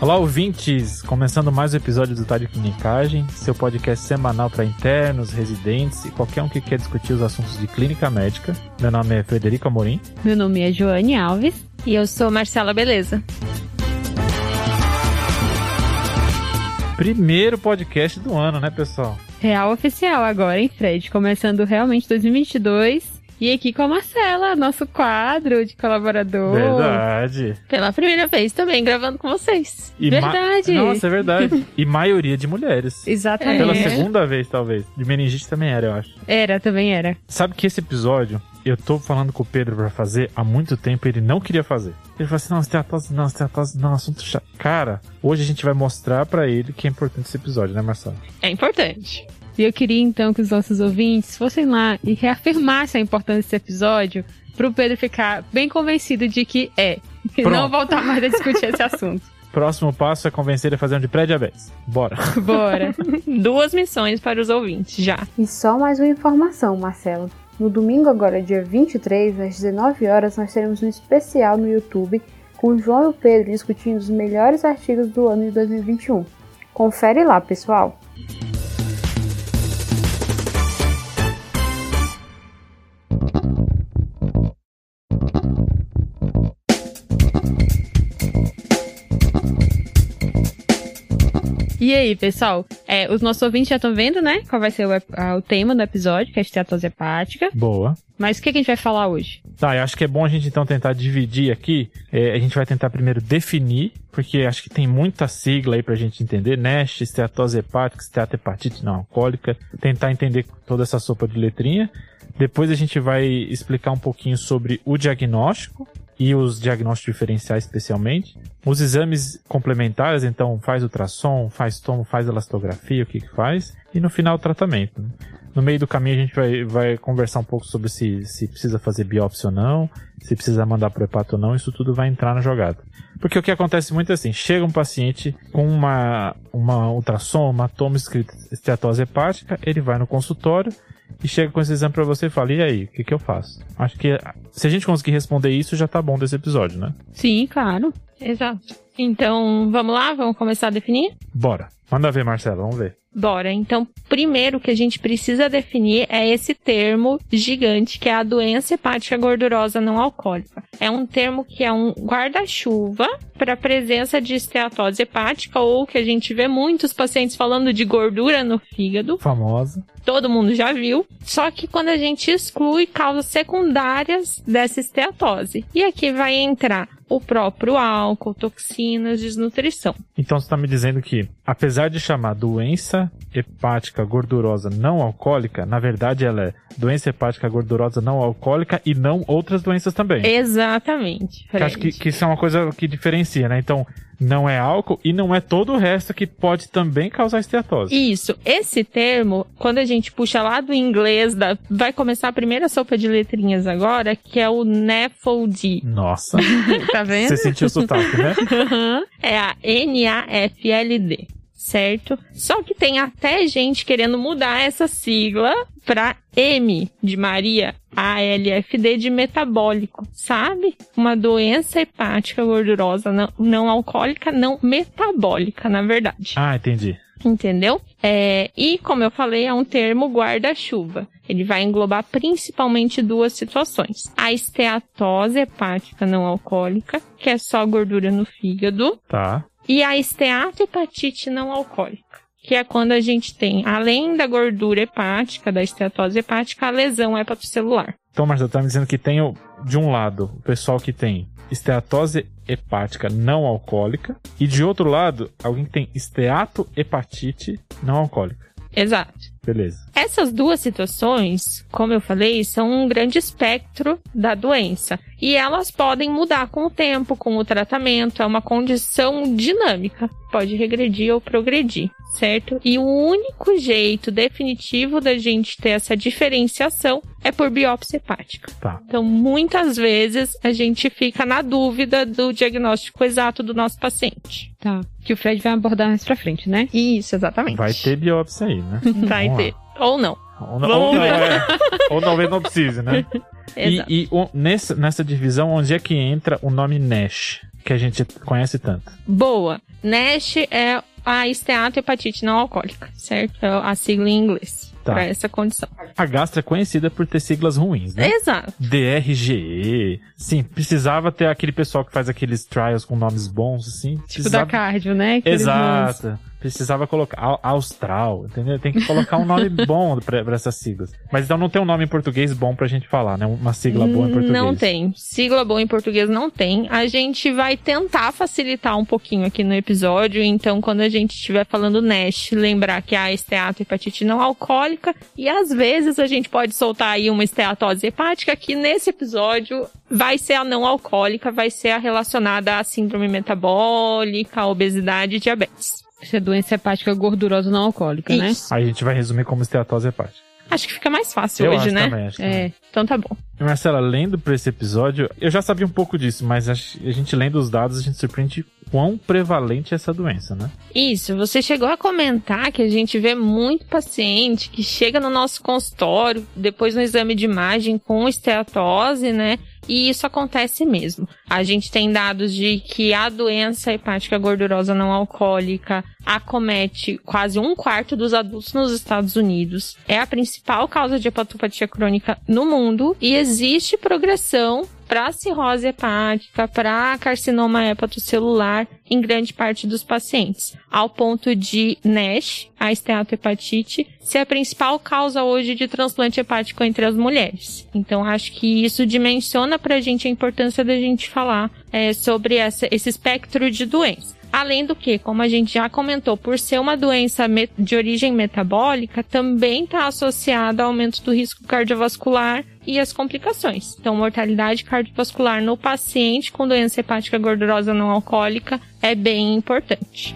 Olá, ouvintes! Começando mais um episódio do Tá de Clinicagem, seu podcast semanal para internos, residentes e qualquer um que quer discutir os assuntos de clínica médica. Meu nome é Frederico Amorim. Meu nome é Joane Alves. E eu sou Marcela Beleza. Primeiro podcast do ano, né, pessoal? Real oficial agora, hein, Fred? Começando realmente 2022 e aqui com a Marcela, nosso quadro de colaborador. Verdade. Pela primeira vez também gravando com vocês. E verdade. Nossa, é verdade. e maioria de mulheres. Exatamente. Pela segunda vez, talvez. De meningite também era, eu acho. Era, também era. Sabe que esse episódio, eu tô falando com o Pedro pra fazer há muito tempo ele não queria fazer. Ele falou assim: não, esteatose, não, esteatose, não, assunto chato. Cara, hoje a gente vai mostrar para ele que é importante esse episódio, né, Marcelo? É importante. E eu queria então que os nossos ouvintes fossem lá e reafirmassem a importância desse episódio pro Pedro ficar bem convencido de que é. E não voltar mais a discutir esse assunto. Próximo passo é convencer ele a fazer um de pré-diabetes. Bora. Bora. Duas missões para os ouvintes, já. E só mais uma informação, Marcelo. No domingo, agora dia 23, às 19 horas, nós teremos um especial no YouTube com o João e o Pedro discutindo os melhores artigos do ano de 2021. Confere lá, pessoal! E aí, pessoal? É, os nossos ouvintes já estão vendo, né? Qual vai ser o, a, o, tema do episódio, que é a esteatose hepática. Boa. Mas o que, que, a gente vai falar hoje? Tá, eu acho que é bom a gente então tentar dividir aqui. É, a gente vai tentar primeiro definir, porque acho que tem muita sigla aí pra gente entender. NASH, esteatose hepática, esteatohepatite não alcoólica. Tentar entender toda essa sopa de letrinha. Depois a gente vai explicar um pouquinho sobre o diagnóstico e os diagnósticos diferenciais especialmente. Os exames complementares, então faz ultrassom, faz tomo, faz elastografia, o que que faz. E no final o tratamento. No meio do caminho a gente vai, vai conversar um pouco sobre se, se precisa fazer biópsia ou não, se precisa mandar para o hepato ou não, isso tudo vai entrar na jogada. Porque o que acontece muito é assim, chega um paciente com uma, uma ultrassom, uma toma escrita esteatose hepática, ele vai no consultório, e chega com esse exame para você e fala: e aí, o que, que eu faço? Acho que se a gente conseguir responder isso, já tá bom desse episódio, né? Sim, claro. Exato. Então, vamos lá? Vamos começar a definir? Bora. Manda ver, Marcelo, vamos ver. Bora. Então, primeiro que a gente precisa definir é esse termo gigante que é a doença hepática gordurosa não alcoólica. É um termo que é um guarda-chuva para a presença de esteatose hepática ou que a gente vê muitos pacientes falando de gordura no fígado. Famosa. Todo mundo já viu. Só que quando a gente exclui causas secundárias dessa esteatose. E aqui vai entrar o próprio álcool, toxinas, desnutrição. Então você está me dizendo que, apesar de chamar doença hepática gordurosa não alcoólica, na verdade ela é doença hepática gordurosa não alcoólica e não outras doenças também. Exatamente. Acho que, que isso é uma coisa que diferencia, né? Então, não é álcool e não é todo o resto que pode também causar esteatose. Isso. Esse termo, quando a gente puxa lá do inglês, da, vai começar a primeira sopa de letrinhas agora, que é o NAFLD. Nossa. tá vendo? Você sentiu o sotaque, né? é a N-A-F-L-D certo? Só que tem até gente querendo mudar essa sigla para M de Maria, ALFD de metabólico, sabe? Uma doença hepática gordurosa não, não alcoólica, não metabólica, na verdade. Ah, entendi. Entendeu? É, e, como eu falei, é um termo guarda-chuva. Ele vai englobar principalmente duas situações. A esteatose hepática não alcoólica, que é só gordura no fígado. Tá. E a esteatohepatite não alcoólica que é quando a gente tem, além da gordura hepática, da esteatose hepática, a lesão hepatocelular. Então, Marcelo, tá me dizendo que tem, de um lado, o pessoal que tem esteatose hepática não alcoólica, e de outro lado, alguém que tem esteatohepatite não alcoólica. Exato. Beleza. Essas duas situações, como eu falei, são um grande espectro da doença. E elas podem mudar com o tempo, com o tratamento. É uma condição dinâmica. Pode regredir ou progredir certo? E o único jeito definitivo da gente ter essa diferenciação é por biópsia hepática. Tá. Então, muitas vezes a gente fica na dúvida do diagnóstico exato do nosso paciente. Tá. Que o Fred vai abordar mais pra frente, né? Isso, exatamente. Vai ter biópsia aí, né? vai ter. Ou não. Ou não, ou, não é. ou talvez não precise, né? Exato. E, e o, nessa, nessa divisão, onde é que entra o nome NASH? que a gente conhece tanto. Boa. NASH é a esteatohepatite não alcoólica, certo? É a sigla em inglês. Tá. Pra essa condição. A gastra é conhecida por ter siglas ruins, né? Exato. DRGE. Sim, precisava ter aquele pessoal que faz aqueles trials com nomes bons, assim. Tipo precisava... da cardio, né? Aqueles nomes. Precisava colocar Au- Austral, entendeu? Tem que colocar um nome bom pra, pra essas siglas. Mas então não tem um nome em português bom pra gente falar, né? Uma sigla boa em português. Não tem. Sigla boa em português não tem. A gente vai tentar facilitar um pouquinho aqui no episódio. Então, quando a gente estiver falando NASH, lembrar que a esteatohepatite não alcoólica. E às vezes a gente pode soltar aí uma esteatose hepática, que nesse episódio vai ser a não alcoólica, vai ser a relacionada à síndrome metabólica, obesidade e diabetes. Isso é doença hepática gordurosa não alcoólica, né? Isso. Aí a gente vai resumir como esteatose hepática. Acho que fica mais fácil Eu hoje, acho né? também, acho também. É. Então tá bom. Marcela, lendo pra esse episódio, eu já sabia um pouco disso, mas a a gente lendo os dados, a gente surpreende quão prevalente é essa doença, né? Isso, você chegou a comentar que a gente vê muito paciente que chega no nosso consultório, depois no exame de imagem com esteatose, né? E isso acontece mesmo. A gente tem dados de que a doença hepática gordurosa não alcoólica acomete quase um quarto dos adultos nos Estados Unidos. É a principal causa de hepatopatia crônica no mundo e existe progressão para cirrose hepática, para carcinoma hepatocelular em grande parte dos pacientes, ao ponto de NASH, a esteatohepatite, ser a principal causa hoje de transplante hepático entre as mulheres. Então, acho que isso dimensiona para a gente a importância da gente falar é, sobre essa, esse espectro de doenças. Além do que, como a gente já comentou, por ser uma doença de origem metabólica, também está associada ao aumento do risco cardiovascular e as complicações. Então, mortalidade cardiovascular no paciente com doença hepática gordurosa não alcoólica é bem importante.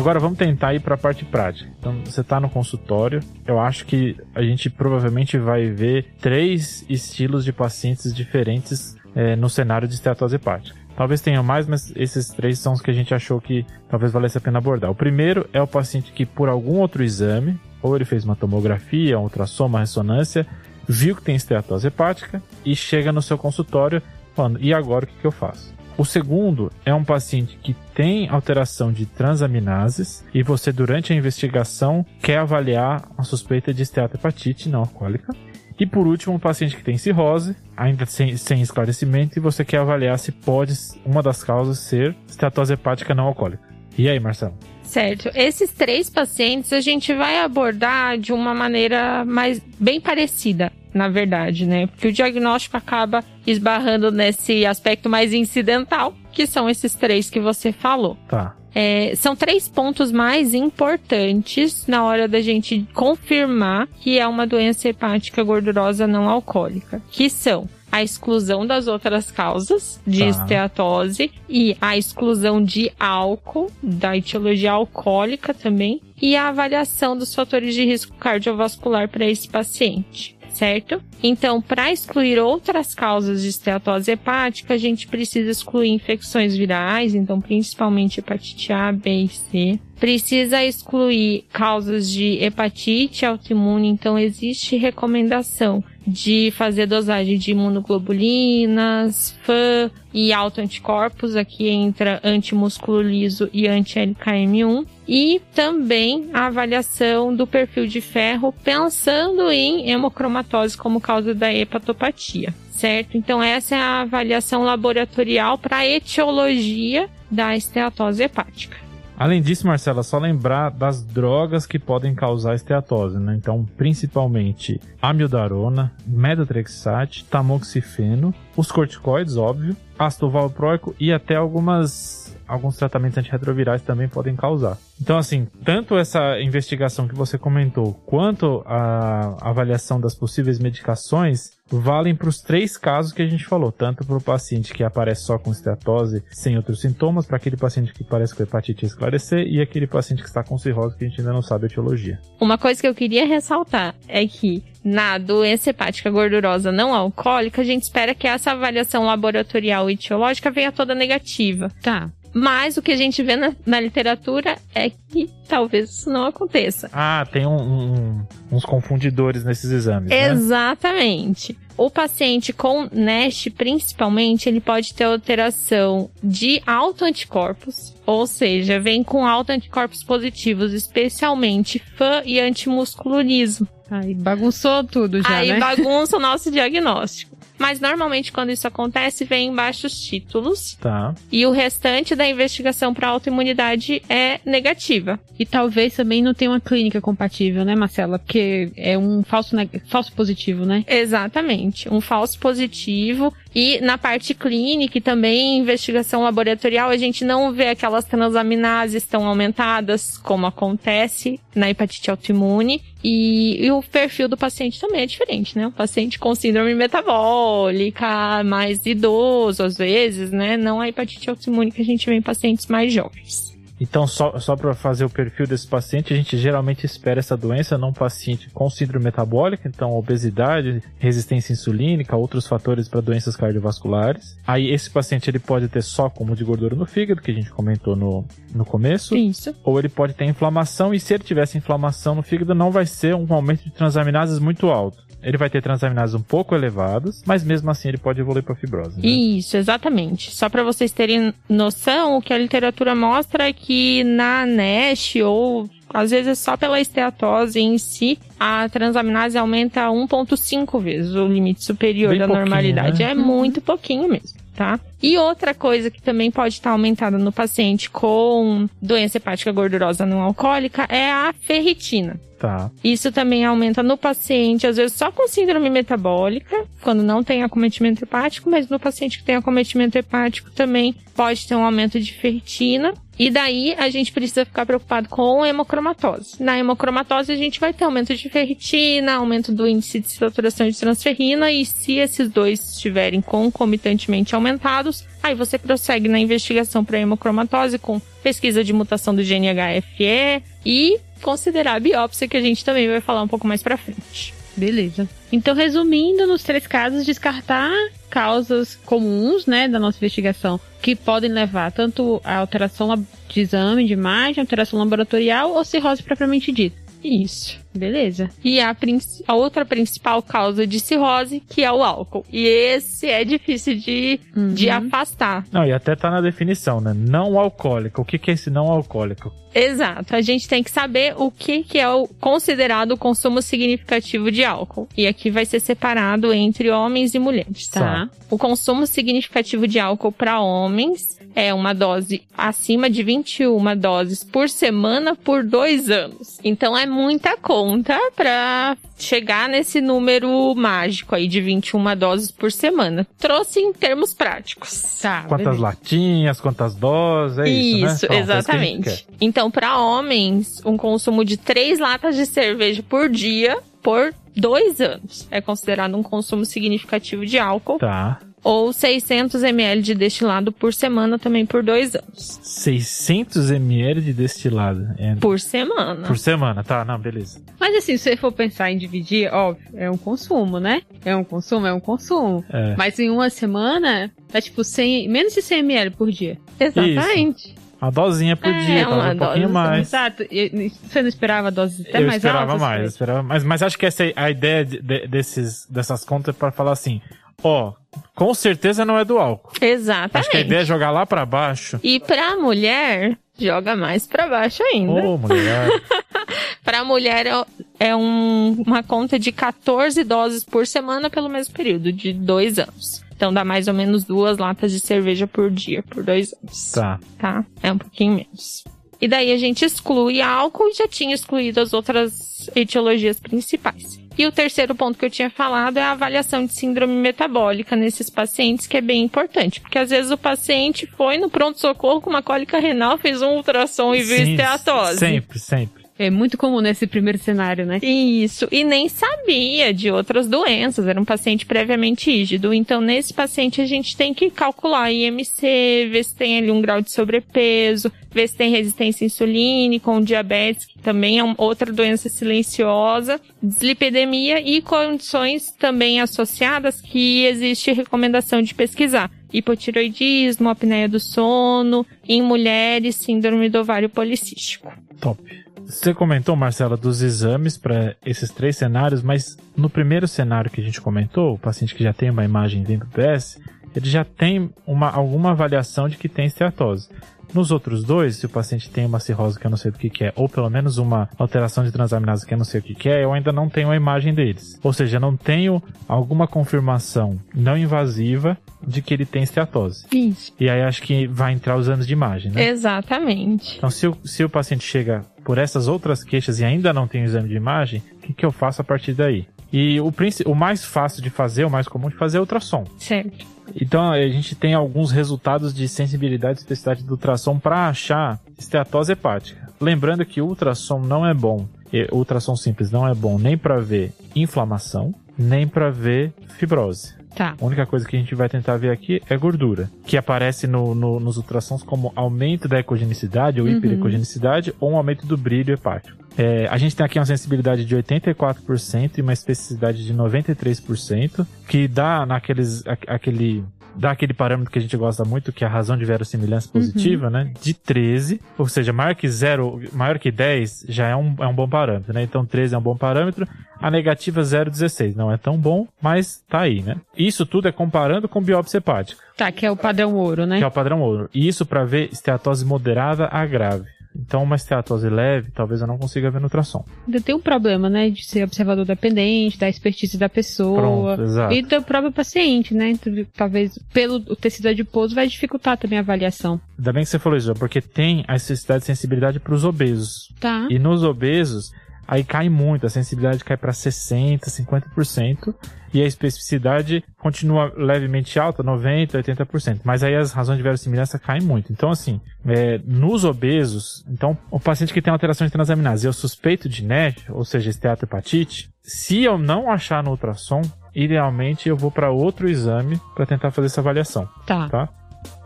Agora vamos tentar ir para a parte prática. Então, você está no consultório. Eu acho que a gente provavelmente vai ver três estilos de pacientes diferentes eh, no cenário de esteatose hepática. Talvez tenha mais, mas esses três são os que a gente achou que talvez valesse a pena abordar. O primeiro é o paciente que, por algum outro exame, ou ele fez uma tomografia, um ultrassom, uma ressonância, viu que tem esteatose hepática e chega no seu consultório falando: e agora o que, que eu faço? O segundo é um paciente que tem alteração de transaminases e você, durante a investigação, quer avaliar a suspeita de esteatohepatite não alcoólica. E por último, um paciente que tem cirrose, ainda sem, sem esclarecimento, e você quer avaliar se pode uma das causas ser esteatose hepática não alcoólica. E aí, Marcelo? Certo. Esses três pacientes a gente vai abordar de uma maneira mais bem parecida, na verdade, né? Porque o diagnóstico acaba esbarrando nesse aspecto mais incidental, que são esses três que você falou. Tá. É, são três pontos mais importantes na hora da gente confirmar que é uma doença hepática gordurosa não alcoólica, que são a exclusão das outras causas de Tá. esteatose e a exclusão de álcool, da etiologia alcoólica também, e a avaliação dos fatores de risco cardiovascular para esse paciente. Certo? Então, para excluir outras causas de esteatose hepática, a gente precisa excluir infecções virais, então principalmente hepatite A, B e C. Precisa excluir causas de hepatite autoimune, então existe recomendação de fazer dosagem de imunoglobulinas, FAN e autoanticorpos, aqui entra antimúsculo liso e anti-LKM1. E também a avaliação do perfil de ferro, pensando em hemocromatose como causa da hepatopatia, certo? Então essa é a avaliação laboratorial para a etiologia da esteatose hepática. Além disso, Marcela, só lembrar das drogas que podem causar esteatose, né? Então, principalmente amiodarona, metotrexate, tamoxifeno, os corticoides, óbvio, ácido valproico e até algumas alguns tratamentos antirretrovirais também podem causar. Então, assim, tanto essa investigação que você comentou, quanto a avaliação das possíveis medicações, valem para os três casos que a gente falou, tanto para o paciente que aparece só com esteatose sem outros sintomas, para aquele paciente que parece com hepatite esclarecer e aquele paciente que está com cirrose que a gente ainda não sabe a etiologia. Uma coisa que eu queria ressaltar é que na doença hepática gordurosa não alcoólica, a gente espera que essa avaliação laboratorial e etiológica venha toda negativa. Tá. Mas o que a gente vê na, na literatura é que talvez isso não aconteça. Ah, tem um, um, uns confundidores nesses exames. Né? Exatamente. O paciente com NASH, principalmente, ele pode ter alteração de autoanticorpos, ou seja, vem com autoanticorpos positivos, especialmente FAM e antimusculurismo. Aí bagunçou tudo já, Aí né? bagunça o nosso diagnóstico. Mas normalmente quando isso acontece vem em baixos títulos Tá. e o restante da investigação para autoimunidade é negativa. E talvez também não tenha uma clínica compatível, né, Marcela? Porque é um falso, falso positivo, né? Exatamente, um falso positivo. E na parte clínica e também investigação laboratorial, a gente não vê aquelas transaminases tão aumentadas como acontece na hepatite autoimune. E, e o perfil do paciente também é diferente, né? O paciente com síndrome metabólica, mais idoso às vezes, né? Não a hepatite autoimune que a gente vê em pacientes mais jovens. Então, só, só para fazer o perfil desse paciente, a gente geralmente espera essa doença num paciente com síndrome metabólica, então obesidade, resistência insulínica, outros fatores para doenças cardiovasculares. Aí esse paciente ele pode ter só acúmulo de gordura no fígado, que a gente comentou no, no começo, Isso. ou ele pode ter inflamação, e se ele tivesse inflamação no fígado, não vai ser um aumento de transaminases muito alto. Ele vai ter transaminases um pouco elevadas, mas mesmo assim ele pode evoluir para fibrose. Né? Isso, exatamente. Só para vocês terem noção, o que a literatura mostra é que na NASH ou às vezes só pela esteatose em si, a transaminase aumenta 1.5 vezes o limite superior Bem da normalidade. né? É muito pouquinho mesmo. Tá? E outra coisa que também pode estar aumentada no paciente com doença hepática gordurosa não alcoólica é a ferritina. Tá. Isso também aumenta no paciente, às vezes só com síndrome metabólica, quando não tem acometimento hepático, mas no paciente que tem acometimento hepático também pode ter um aumento de ferritina. E daí a gente precisa ficar preocupado com hemocromatose. Na hemocromatose a gente vai ter aumento de ferritina, aumento do índice de saturação de transferrina e se esses dois estiverem concomitantemente aumentados, aí você prossegue na investigação para hemocromatose com pesquisa de mutação do gene HFE e considerar a biópsia que a gente também vai falar um pouco mais para frente. Beleza. Então, resumindo, nos três casos, descartar causas comuns, né, da nossa investigação, que podem levar tanto a alteração de exame de imagem, alteração laboratorial ou cirrose propriamente dita. Isso. Beleza. E a, princi- a outra principal causa de cirrose, que é o álcool. E esse é difícil de, Uhum. de afastar. Não, e até tá na definição, né? Não alcoólico. O que, que é esse não alcoólico? Exato. A gente tem que saber o que, que é o considerado o consumo significativo de álcool. E aqui vai ser separado entre homens e mulheres, tá? O consumo significativo de álcool para homens é uma dose acima de 21 doses por semana por dois anos. Então é muita conta para chegar nesse número mágico aí de 21 doses por semana. Trouxe em termos práticos. Tá. Quantas beleza. latinhas, quantas doses, é isso, né? Isso, é gente exatamente. Então, para homens, um consumo de três latas de cerveja por dia por dois anos é considerado um consumo significativo de álcool. Tá. Ou 600 ml de destilado por semana também por dois anos. 600 ml de destilado. É, Por semana. por semana, tá? Não, beleza. Mas assim, se você for pensar em dividir, óbvio, é um consumo, né? É um consumo, é um consumo. É. Mas em uma semana, tá tipo 100, menos de 100 ml por dia. Exatamente. Uma dosinha por É, dia, uma um pouquinho dose, mais. Exato. Você não esperava doses até eu mais esperava altas? mais, eu Fred? esperava mais. Mas acho que essa é a ideia de- de- desses, dessas contas é pra falar assim, ó, com certeza não é do álcool. Exatamente. Acho que a ideia é jogar lá pra baixo. E pra mulher, joga mais pra baixo ainda. Ô, mulher. Para a mulher é- é um- uma conta de 14 doses por semana pelo mesmo período, de dois anos. Então dá mais ou menos duas latas de cerveja por dia, por dois anos. tá. Tá? É um pouquinho menos. E daí a gente exclui álcool e já tinha excluído as outras etiologias principais. E o terceiro ponto que eu tinha falado é a avaliação de síndrome metabólica nesses pacientes, que é bem importante. Porque às vezes o paciente foi no pronto-socorro com uma cólica renal, fez um ultrassom e viu Sim, esteatose. Sempre, sempre. É muito comum nesse primeiro cenário, né? Isso, e nem sabia de outras doenças, era um paciente previamente rígido. Então, nesse paciente, a gente tem que calcular IMC, ver se tem ali um grau de sobrepeso, ver se tem resistência insulínica, com diabetes, que também é outra doença silenciosa, dislipidemia e condições também associadas que existe recomendação de pesquisar. Hipotiroidismo, apneia do sono, em mulheres, síndrome do ovário policístico. Top. Você comentou, Marcela, dos exames para esses três cenários, mas no primeiro cenário que a gente comentou, o paciente que já tem uma imagem dentro do PS, ele já tem uma, alguma avaliação de que tem esteatose. Nos outros dois, se o paciente tem uma cirrose que eu não sei do que, que é, ou pelo menos uma alteração de transaminase que eu não sei o que, que é, eu ainda não tenho a imagem deles. Ou seja, não tenho alguma confirmação não invasiva de que ele tem esteatose. Isso. E aí acho que vai entrar os anos de imagem, né? Exatamente. Então, se o, se o paciente chega por essas outras queixas e ainda não tem o exame de imagem, o que, que eu faço a partir daí? E o, o mais fácil de fazer, o mais comum de fazer é ultrassom. Certo. Então a gente tem alguns resultados de sensibilidade e especificidade do ultrassom para achar esteatose hepática. Lembrando que o ultrassom não é bom, ultrassom simples não é bom nem para ver inflamação, nem para ver fibrose. Tá. A única coisa que a gente vai tentar ver aqui é gordura, que aparece no, no, nos ultrassons como aumento da ecogenicidade ou uhum. hiperecogenicidade ou um aumento do brilho hepático. É, a gente tem aqui uma sensibilidade de 84% e uma especificidade de 93%, que dá naqueles aquele dá aquele parâmetro que a gente gosta muito, que é a razão de verossimilhança positiva, uhum. né? De 13, ou seja, maior que 0, maior que 10 já é um, é um bom parâmetro, né? Então 13 é um bom parâmetro. A negativa 0,16 não é tão bom, mas tá aí, né? Isso tudo é comparando com biópsia hepática. Tá, que é o padrão ouro, né? Que é o padrão ouro. E isso para ver esteatose moderada a grave. Então, uma esteatose leve, talvez eu não consiga ver no ultrassom. Ainda tem um problema, né? De ser observador dependente, da expertise da pessoa. Pronto, exato. E do próprio paciente, né? Então, talvez pelo tecido adiposo vai dificultar também a avaliação. Ainda bem que você falou isso, porque tem a necessidade de sensibilidade para os obesos. Tá. E nos obesos, aí cai muito, a sensibilidade cai para 60%, 50%, e a especificidade continua levemente alta, 90%, 80%. Mas aí as razões de verossimilhança caem muito. Então, assim, é, nos obesos, então, o paciente que tem alterações de transaminase, eu suspeito de NET, ou seja, esteatohepatite, se eu não achar no ultrassom, idealmente eu vou para outro exame para tentar fazer essa avaliação. Tá. tá?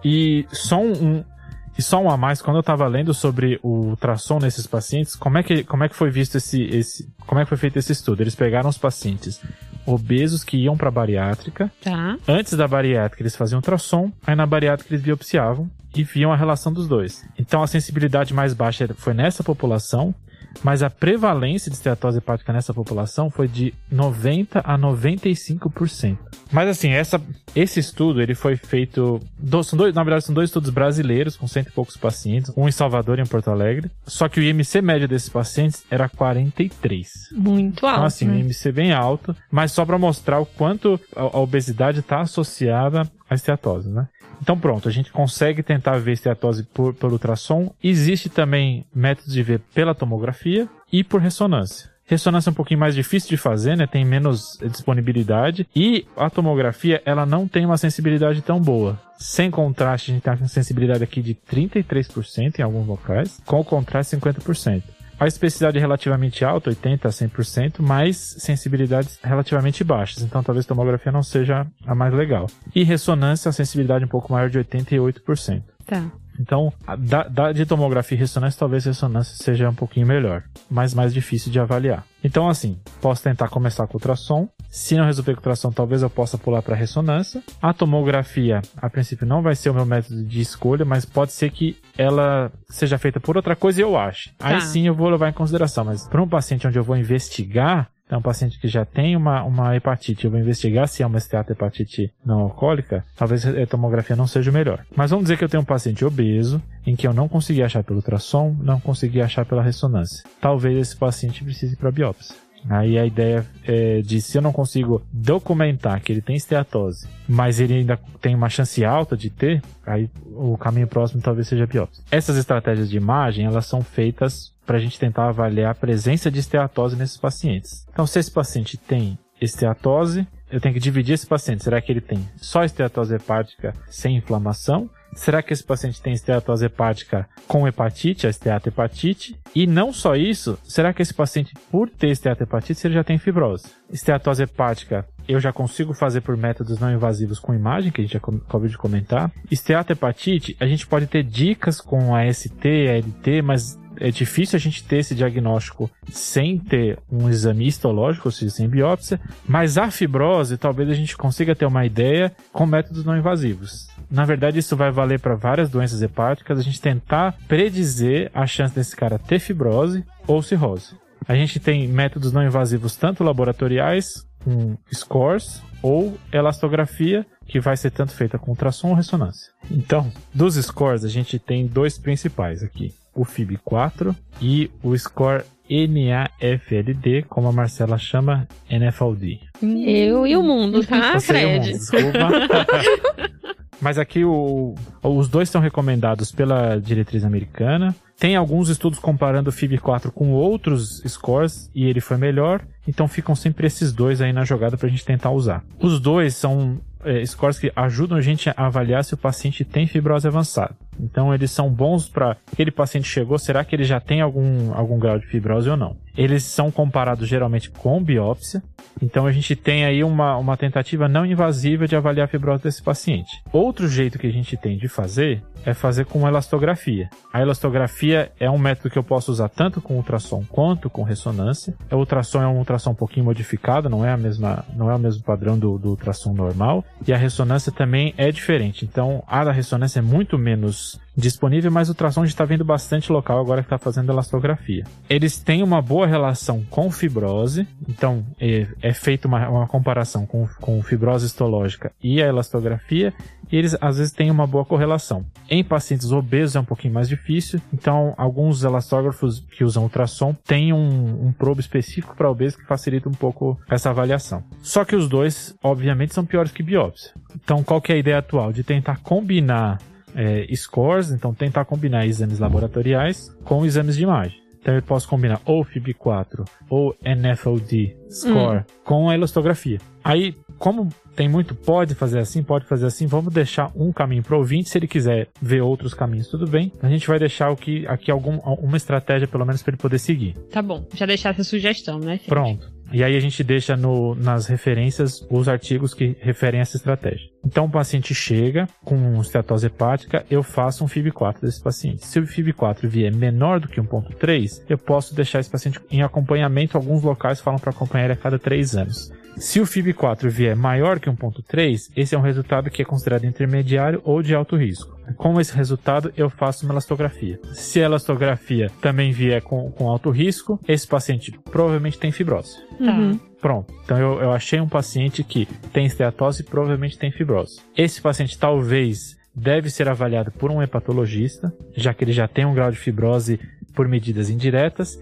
E só um, e só um a mais, quando eu estava lendo sobre o ultrassom nesses pacientes, como é que, como é que foi visto esse, esse, como é que foi feito esse estudo? Eles pegaram os pacientes obesos que iam para bariátrica. Tá. Antes da bariátrica eles faziam ultrassom, aí na bariátrica eles biopsiavam e viam a relação dos dois. Então a sensibilidade mais baixa foi nessa população mas a prevalência de esteatose hepática nessa população foi de 90 a 95%. Mas assim, essa, esse estudo ele foi feito, do, são dois, na verdade são dois estudos brasileiros com cento e poucos pacientes, um em Salvador e um em Porto Alegre. Só que o IMC médio desses pacientes era 43. Muito alto. Então assim, né? um IMC bem alto, mas só para mostrar o quanto a, a obesidade está associada esteatose, né? Então pronto, a gente consegue tentar ver esteatose por, por ultrassom. Existe também métodos de ver pela tomografia e por ressonância. Ressonância é um pouquinho mais difícil de fazer, né? Tem menos disponibilidade. E a tomografia, ela não tem uma sensibilidade tão boa. Sem contraste, a gente tem uma sensibilidade aqui de 33% em alguns locais. Com contraste, 50%. A especificidade é relativamente alta, 80% a 100%, mas sensibilidades relativamente baixas. Então talvez tomografia não seja a mais legal. E ressonância, a sensibilidade um pouco maior de 88%. Tá. Então, da, da, de tomografia e ressonância, talvez ressonância seja um pouquinho melhor, mas mais difícil de avaliar. Então, assim, posso tentar começar com ultrassom. Se não resolver com ultrassom, talvez eu possa pular para ressonância. A tomografia, a princípio, não vai ser o meu método de escolha, mas pode ser que ela seja feita por outra coisa e eu ache. Tá. Aí sim eu vou levar em consideração. Mas para um paciente onde eu vou investigar, então, um paciente que já tem uma, uma hepatite, eu vou investigar se é uma esteatohepatite não alcoólica, talvez a tomografia não seja o melhor. Mas vamos dizer que eu tenho um paciente obeso, em que eu não consegui achar pelo ultrassom, não consegui achar pela ressonância. Talvez esse paciente precise para biópsia. Aí a ideia é de se eu não consigo documentar que ele tem esteatose, mas ele ainda tem uma chance alta de ter, aí o caminho próximo talvez seja biópsia. Essas estratégias de imagem, elas são feitas para a gente tentar avaliar a presença de esteatose nesses pacientes. Então, se esse paciente tem esteatose, eu tenho que dividir esse paciente. Será que ele tem só esteatose hepática sem inflamação? Será que esse paciente tem esteatose hepática com hepatite, a esteatohepatite? E não só isso, será que esse paciente, por ter esteatohepatite, ele já tem fibrose? Esteatose hepática eu já consigo fazer por métodos não invasivos com imagem, que a gente acabou de comentar. Esteatohepatite, a gente pode ter dicas com a ST, a LT, mas é difícil a gente ter esse diagnóstico sem ter um exame histológico, ou seja, sem biópsia, mas a fibrose talvez a gente consiga ter uma ideia com métodos não invasivos. Na verdade, isso vai valer para várias doenças hepáticas, a gente tentar predizer a chance desse cara ter fibrose ou cirrose. A gente tem métodos não invasivos tanto laboratoriais, com scores, ou elastografia, que vai ser tanto feita com ultrassom ou ressonância. Então, dos scores, a gente tem dois principais aqui o FIB4 e o score NAFLD, como a Marcela chama, NFLD. Eu e o mundo, tá, Fred? Mundo, Mas aqui o, os dois são recomendados pela diretriz americana. Tem alguns estudos comparando o FIB4 com outros scores e ele foi melhor. Então ficam sempre esses dois aí na jogada para a gente tentar usar. Os dois são é, scores que ajudam a gente a avaliar se o paciente tem fibrose avançada. Então eles são bons para aquele paciente chegou, será que ele já tem algum, algum grau de fibrose ou não? Eles são comparados geralmente com biópsia, então a gente tem aí uma, uma tentativa não invasiva de avaliar a fibrose desse paciente. Outro jeito que a gente tem de fazer é fazer com elastografia. A elastografia é um método que eu posso usar tanto com ultrassom quanto com ressonância. O ultrassom é um ultrassom um pouquinho modificado, não é a mesma, não é o mesmo padrão do, do ultrassom normal, e a ressonância também é diferente. Então a da ressonância é muito menos disponível, mas o ultrassom está vendo bastante local agora que está fazendo elastografia. Eles têm uma boa relação com fibrose, então é, é feita uma, uma, comparação com, com fibrose histológica e a elastografia, e eles às vezes têm uma boa correlação. Em pacientes obesos é um pouquinho mais difícil, então alguns elastógrafos que usam ultrassom têm um, um probe específico para obesos que facilita um pouco essa avaliação. Só que os dois, obviamente, são piores que biópsia. Então, qual que é a ideia atual? De tentar combinar é, scores, então tentar combinar exames laboratoriais com exames de imagem. Então eu posso combinar ou FIB4 ou NFLD score hum. com a elastografia. Aí, como tem muito, pode fazer assim, pode fazer assim, vamos deixar um caminho para o ouvinte. Se ele quiser ver outros caminhos, tudo bem. A gente vai deixar o que, aqui algum, uma estratégia, pelo menos, para ele poder seguir. Tá bom, já deixar essa sugestão, né? Pronto. E aí a gente deixa no, nas referências os artigos que referem essa estratégia. Então o paciente chega com estetose hepática, eu faço um FIB4 desse paciente. Se o FIB4 vier menor do que 1.3, eu posso deixar esse paciente em acompanhamento. Alguns locais falam para acompanhar ele a cada 3 anos. Se o FIB4 vier maior que 1.3, esse é um resultado que é considerado intermediário ou de alto risco. Com esse resultado, eu faço uma elastografia. Se a elastografia também vier com, com alto risco, esse paciente provavelmente tem fibrose. Uhum. Pronto. Então eu, eu achei um paciente que tem esteatose e provavelmente tem fibrose. Esse paciente talvez deve ser avaliado por um hepatologista, já que ele já tem um grau de fibrose por medidas indiretas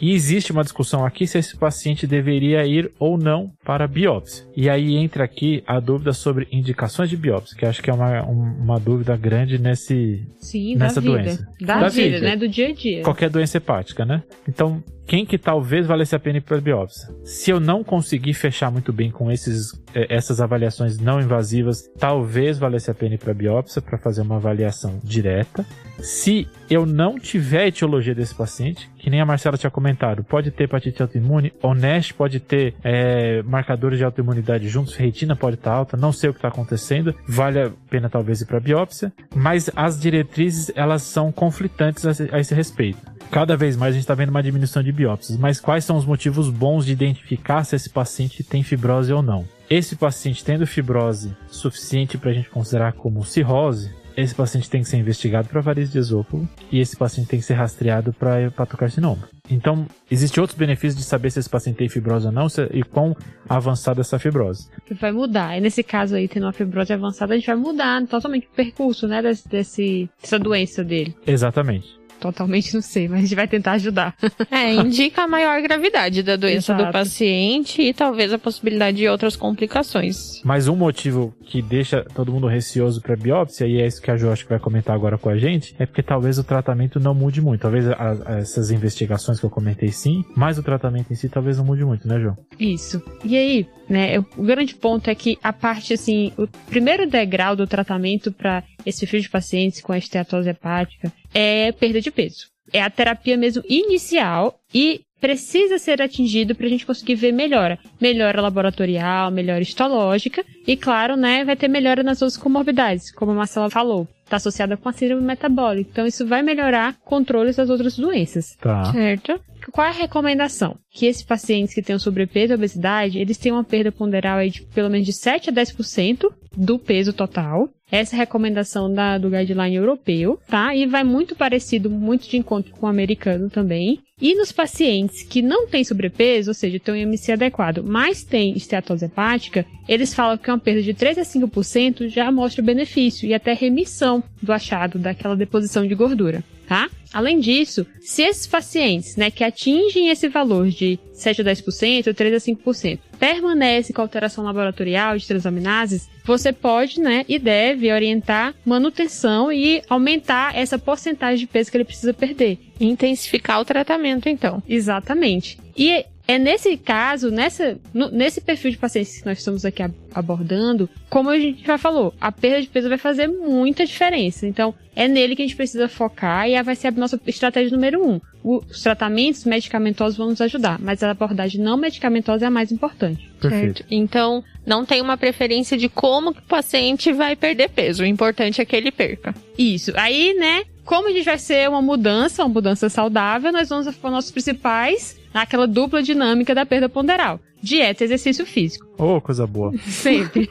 e existe uma discussão aqui se esse paciente deveria ir ou não para biópsia. E aí entra aqui a dúvida sobre indicações de biópsia, que acho que é uma, uma dúvida grande nesse, Sim, nessa da doença. Da, da vida, vida, né? Do dia a dia. Qualquer doença hepática, né? Então, quem que talvez valesse a pena ir para biópsia? Se eu não conseguir fechar muito bem com esses, eh, essas avaliações não invasivas, talvez valesse a pena ir para biópsia para fazer uma avaliação direta. Se eu não tiver etiologia desse paciente, que nem a Marcela tinha comentado, pode ter hepatite autoimune, o NASH pode ter é, marcadores de autoimunidade juntos, retina pode estar alta, não sei o que está acontecendo, vale a pena talvez ir para biópsia, mas as diretrizes elas são conflitantes a, a esse respeito. Cada vez mais a gente está vendo uma diminuição de biópsias, mas quais são os motivos bons de identificar se esse paciente tem fibrose ou não? Esse paciente tendo fibrose suficiente para a gente considerar como cirrose, esse paciente tem que ser investigado para varizes de esôfago e esse paciente tem que ser rastreado para hepatocarcinoma. Então, existem outros benefícios de saber se esse paciente tem fibrose ou não e quão avançada essa fibrose. Vai mudar. E nesse caso aí, tendo uma fibrose avançada, a gente vai mudar totalmente o percurso, né, desse, desse dessa doença dele. Exatamente totalmente não sei, mas a gente vai tentar ajudar. É, indica a maior gravidade da doença Exato. do paciente e talvez a possibilidade de outras complicações. Mas um motivo que deixa todo mundo receoso para biópsia, e é isso que a Jo acho que vai comentar agora com a gente, é porque talvez o tratamento não mude muito. Talvez a, a, essas investigações que eu comentei sim, mas o tratamento em si talvez não mude muito, né, Jo? Isso. E aí, né, o grande ponto é que a parte, assim, o primeiro degrau do tratamento para esse perfil de pacientes com esteatose hepática é perda de peso. É a terapia mesmo inicial e precisa ser atingido para a gente conseguir ver melhora. Melhora laboratorial, melhora histológica e, claro, né, vai ter melhora nas outras comorbidades, como a Marcela falou. Está associada com a síndrome metabólica. Então, isso vai melhorar controles das outras doenças. Tá. Certo? Qual é a recomendação? Que esses pacientes que tenham sobrepeso e obesidade, eles tenham uma perda ponderal aí de pelo menos de 7 a 10% do peso total. Essa é a recomendação da, do guideline europeu, tá? E vai muito parecido, muito de encontro com o americano também. E nos pacientes que não têm sobrepeso, ou seja, têm um IMC adequado, mas têm esteatose hepática, eles falam que uma perda de 3 a 5% já mostra benefício e até remissão do achado daquela deposição de gordura, tá? Além disso, se esses pacientes, né, que atingem esse valor de 7 a 10%, 3 a 5%, permanecem com alteração laboratorial de transaminases, você pode, né, e deve orientar manutenção e aumentar essa porcentagem de peso que ele precisa perder. Intensificar o tratamento, então. Exatamente. E é nesse caso, nessa, no, nesse perfil de pacientes que nós estamos aqui abordando, como a gente já falou, a perda de peso vai fazer muita diferença. Então, é nele que a gente precisa focar e vai ser a nossa estratégia número um. Os tratamentos medicamentosos vão nos ajudar, mas a abordagem não medicamentosa é a mais importante. Perfeito. Certo? Então, não tem uma preferência de como que o paciente vai perder peso. O importante é que ele perca. Isso. Aí, né, como a gente vai ser uma mudança, uma mudança saudável, nós vamos para os nossos principais aquela dupla dinâmica da perda ponderal. Dieta e exercício físico. Oh, coisa boa. Sempre.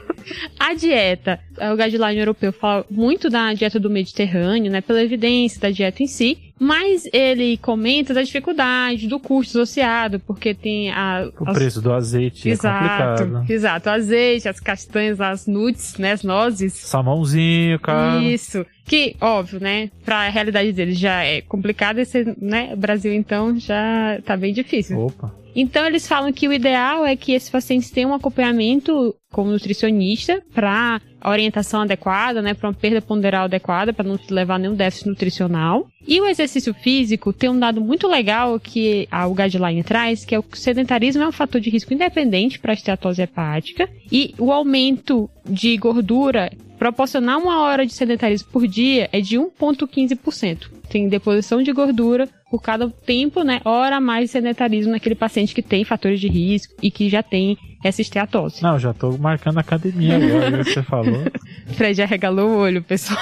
A dieta, o guideline europeu fala muito da dieta do Mediterrâneo, né? Pela evidência da dieta em si. Mas ele comenta da dificuldade, do custo associado, porque tem a. O as... preço do azeite exato, é complicado. Exato, o azeite, as castanhas, as nuts, né? As nozes. Salmãozinho, cara. Isso. Que, óbvio, né? Pra realidade deles já é complicado, esse, né? O Brasil, então, já tá bem difícil. Opa. Então eles falam que o ideal é que esses pacientes tenham um acompanhamento como nutricionista para orientação adequada, né, para uma perda ponderal adequada, para não levar nenhum déficit nutricional. E o exercício físico tem um dado muito legal que a, o guideline traz, que é o sedentarismo é um fator de risco independente para a esteatose hepática e o aumento de gordura proporcionar uma hora de sedentarismo por dia é de 1,15%. Tem deposição de gordura por cada tempo, né, hora mais de sedentarismo naquele paciente que tem fatores de risco e que já tem essa esteatose. Não, já tô marcando a academia agora, que você falou. Fred já regalou o olho, pessoal.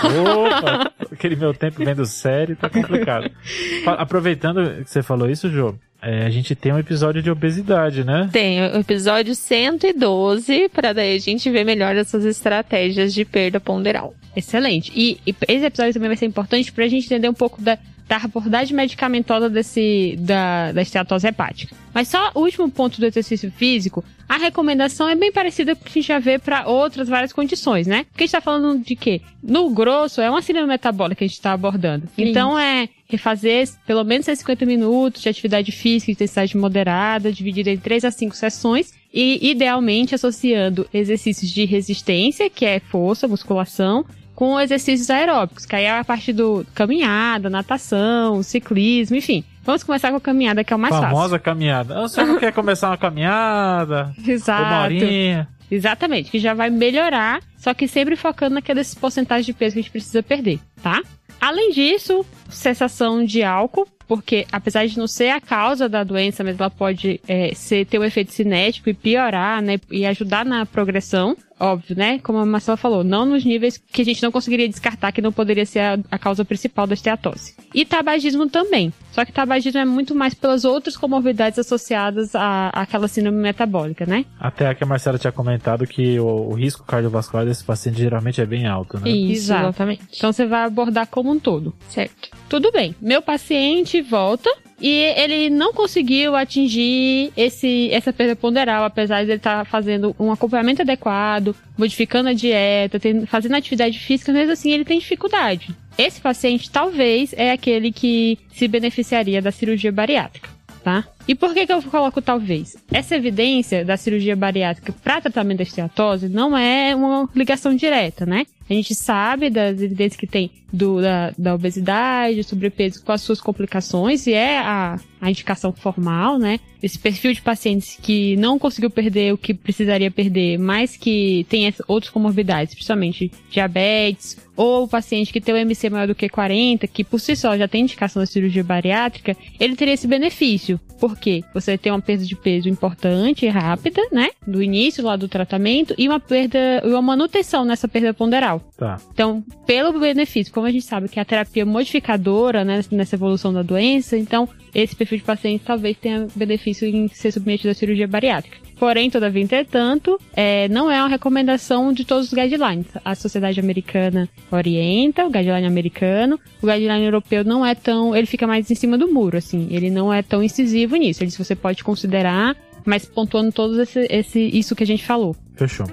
Opa, aquele meu tempo vendo série tá complicado. Aproveitando que você falou isso, Jô, é, a gente tem um episódio de obesidade, né? Tem, o episódio 112, para daí a gente ver melhor essas estratégias de perda ponderal. Excelente. E, e esse episódio também vai ser importante para a gente entender um pouco da, da abordagem medicamentosa desse, da, da esteatose hepática. Mas só o último ponto do exercício físico, a recomendação é bem parecida com o que a gente já vê para outras várias condições, né? Porque a gente está falando de quê? No grosso, é uma síndrome metabólica que a gente está abordando. Sim. Então é refazer pelo menos 150 minutos de atividade física de intensidade moderada, dividida em 3 a 5 sessões e idealmente associando exercícios de resistência, que é força, musculação, com exercícios aeróbicos, que aí é a parte do caminhada, natação, ciclismo, enfim. Vamos começar com a caminhada, que é o mais Famosa fácil. Famosa caminhada. Você não quer começar uma caminhada? Exato. Uma horinha. Exatamente, que já vai melhorar, só que sempre focando naquelas porcentagens de peso que a gente precisa perder, tá? Além disso, cessação de álcool, porque apesar de não ser a causa da doença, mas ela pode é, ser, ter um efeito cinético e piorar, né, e ajudar na progressão óbvio, né? Como a Marcela falou, não nos níveis que a gente não conseguiria descartar que não poderia ser a, a causa principal da esteatose. E tabagismo também. Só que tabagismo é muito mais pelas outras comorbidades associadas à, àquela síndrome metabólica, né? Até a que a Marcela tinha comentado que o, o risco cardiovascular desse paciente geralmente é bem alto, né? Isso, exatamente. Então você vai abordar como um todo. Certo. Tudo bem. Meu paciente volta e ele não conseguiu atingir esse, essa perda ponderal, apesar de ele estar tá fazendo um acompanhamento adequado, modificando a dieta, tendo, fazendo atividade física, mas assim ele tem dificuldade. Esse paciente talvez é aquele que se beneficiaria da cirurgia bariátrica, tá? E por que, que eu coloco talvez? Essa evidência da cirurgia bariátrica para tratamento da esteatose não é uma ligação direta, né? A gente sabe das evidências que tem do, da, da obesidade, sobrepeso com as suas complicações, e é a, a indicação formal, né? Esse perfil de pacientes que não conseguiu perder o que precisaria perder, mas que tem outras comorbidades, principalmente diabetes, ou o paciente que tem o MC maior do que 40, que por si só já tem indicação da cirurgia bariátrica, ele teria esse benefício. Por quê? Você tem uma perda de peso importante e rápida, né? Do início lá do tratamento, e uma perda, uma manutenção nessa perda ponderal. Tá. Então, pelo benefício, como a gente sabe que a terapia modificadora, né, nessa evolução da doença, então esse perfil de paciente talvez tenha benefício em ser submetido à cirurgia bariátrica. Porém, todavia, entretanto, é, não é uma recomendação de todos os guidelines. A sociedade americana orienta, o guideline americano, o guideline europeu não é tão. Ele fica mais em cima do muro, assim. Ele não é tão incisivo nisso. Ele você pode considerar, mas pontuando todos esse, esse, isso que a gente falou. Fechou.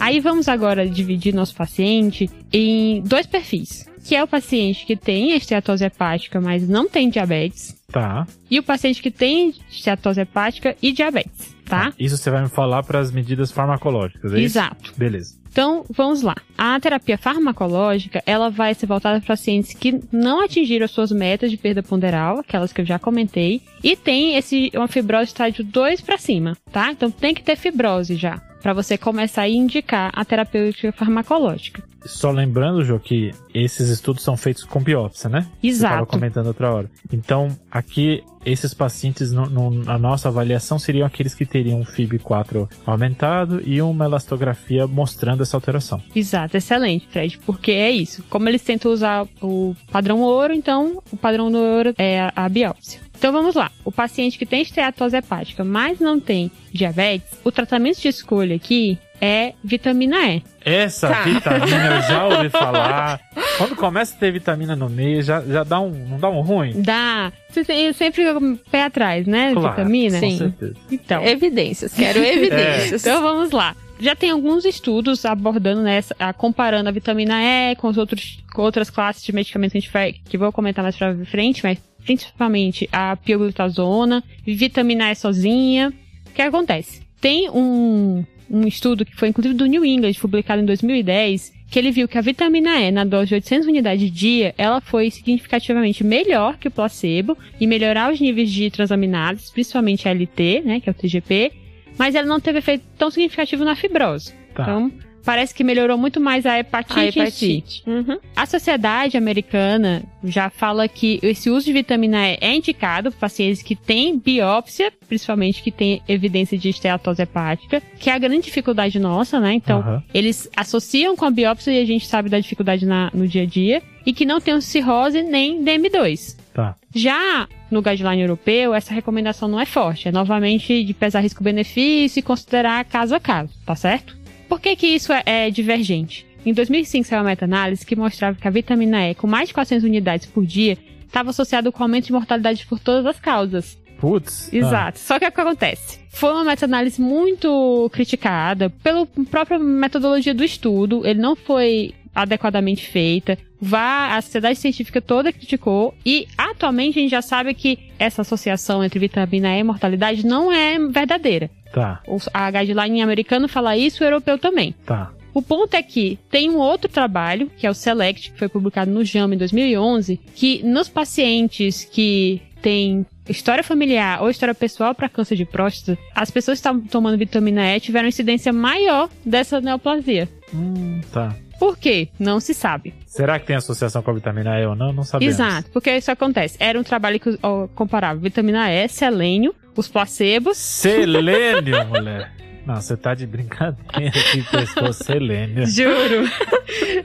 Aí vamos agora dividir nosso paciente em dois perfis, que é o paciente que tem esteatose hepática, mas não tem diabetes, Tá. e o paciente que tem esteatose hepática e diabetes, tá? Isso você vai me falar para as medidas farmacológicas, é isso? Exato. Beleza. Então, vamos lá. A terapia farmacológica, ela vai ser voltada para pacientes que não atingiram as suas metas de perda ponderal, aquelas que eu já comentei, e tem esse uma fibrose estágio 2 para cima, tá? Então tem que ter fibrose já, para você começar a indicar a terapêutica farmacológica. Só lembrando, Jô, que esses estudos são feitos com biópsia, né? Você estava Exato. comentando outra hora. Então, aqui, esses pacientes, no, no- na nossa avaliação, seriam aqueles que teriam um FIB4 aumentado e uma elastografia mostrando essa alteração. Exato, excelente, Fred, porque é isso. Como eles tentam usar o padrão ouro, então o padrão do ouro é a, a biópsia. Então vamos lá. O paciente que tem esteatose hepática, mas não tem diabetes, o tratamento de escolha aqui é vitamina E. Essa Tá. vitamina eu já ouvi falar. Quando começa a ter vitamina no meio, já, já dá um. Não dá um ruim? Dá. Você sempre um pé atrás, né? Claro, Vitamina. Sim. Com certeza. Então. Evidências, quero evidências. Então vamos lá. Já tem alguns estudos abordando nessa, a- comparando a vitamina E com os outros, com outras classes de medicamentos que a gente vai, que vou comentar mais pra frente, mas principalmente a pioglutazona, vitamina E sozinha. O que acontece? Tem um, um estudo que foi inclusive do New England, publicado em 2010, que ele viu que a vitamina E na dose de 800 unidades dia, ela foi significativamente melhor que o placebo e melhorar os níveis de transaminases, principalmente a LT, né, que é o TGP, mas ela não teve efeito tão significativo na fibrose. Tá. Então, parece que melhorou muito mais a hepatite, A em si. hepatite. Uhum. A sociedade americana já fala que esse uso de vitamina E é indicado para pacientes que têm biópsia, principalmente que têm evidência de esteatose hepática, que é a grande dificuldade nossa, né? Então, Aham. eles associam com a biópsia e a gente sabe da dificuldade na- no dia a dia, e que não tem cirrose nem DM2. Tá. Já no guideline europeu, essa recomendação não é forte. É novamente de pesar risco-benefício e considerar caso a caso, tá certo? Por que que isso é, é divergente? Em 2005 saiu uma meta-análise que mostrava que a vitamina E com mais de 400 unidades por dia estava associado com aumento de mortalidade por todas as causas. Putz. Exato. Só que o que acontece? Foi uma meta-análise muito criticada pela própria metodologia do estudo. Ele não foi adequadamente feita. Vá, a sociedade científica toda criticou. E atualmente a gente já sabe que essa associação entre vitamina E e mortalidade não é verdadeira. Tá, O- A guideline americana fala isso, o europeu também. tá. O ponto é que tem um outro trabalho, que é o SELECT, que foi publicado no JAMA em 2011, que nos pacientes que têm história familiar ou história pessoal para câncer de próstata, as pessoas que estavam tomando vitamina E tiveram incidência maior dessa neoplasia. Hum, tá. Por quê? Não se sabe. Será que tem associação com a vitamina E ou não? Não sabemos. Exato, porque isso acontece. Era um trabalho que comparava vitamina E, selênio, os placebos Selênio, mulher. Não, você tá de brincadeira que pescou selênio. Juro.